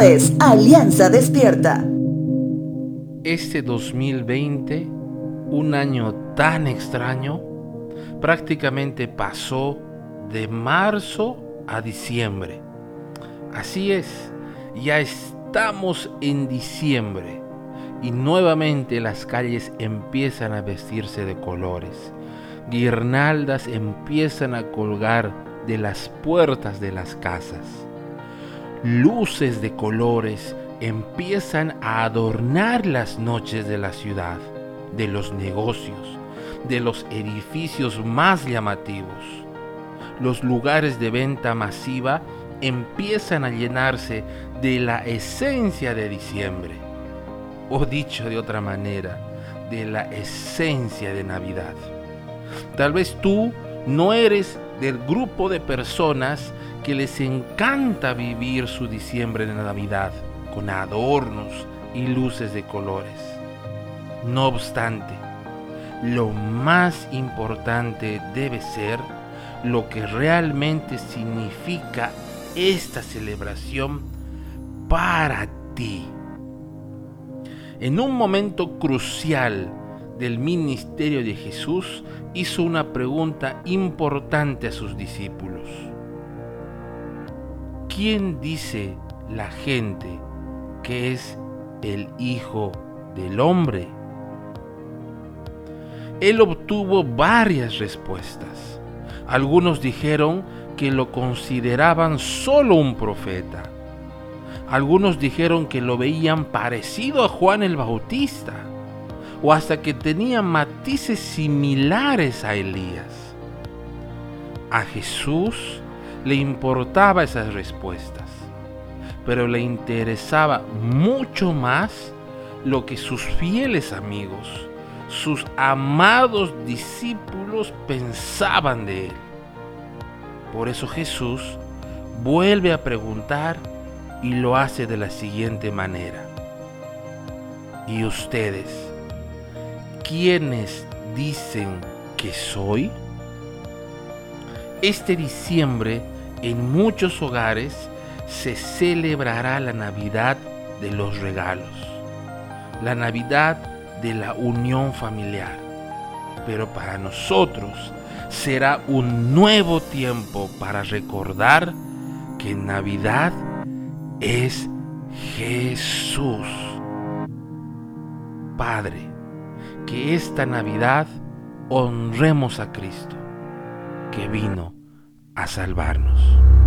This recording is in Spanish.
Es Alianza Despierta. Este 2020, un año tan extraño, prácticamente pasó de marzo a diciembre. Así es, ya estamos en diciembre y nuevamente las calles empiezan a vestirse de colores. Guirnaldas empiezan a colgar de las puertas de las casas. Luces de colores empiezan a adornar las noches de la ciudad, de los negocios, de los edificios más llamativos. Los lugares de venta masiva empiezan a llenarse de la esencia de diciembre, o dicho de otra manera, de la esencia de Navidad. Tal vez tú no eres del grupo de personas que les encanta vivir su diciembre de Navidad con adornos y luces de colores. No obstante, lo más importante debe ser lo que realmente significa esta celebración para ti. En un momento crucial del ministerio de Jesús, hizo una pregunta importante a sus discípulos. ¿Quién dice la gente que es el Hijo del Hombre? Él obtuvo varias respuestas. Algunos dijeron que lo consideraban solo un profeta. Algunos dijeron que lo veían parecido a Juan el Bautista o hasta que tenía matices similares a Elías. A Jesús le importaba esas respuestas, pero le interesaba mucho más lo que sus fieles amigos, sus amados discípulos pensaban de él. Por eso Jesús vuelve a preguntar y lo hace de la siguiente manera. ¿Y ustedes quiénes dicen que soy? Este diciembre en muchos hogares se celebrará la Navidad de los regalos, la Navidad de la unión familiar. Pero para nosotros será un nuevo tiempo para recordar que Navidad es Jesús. Padre, que esta Navidad honremos a Cristo, que vino a salvarnos.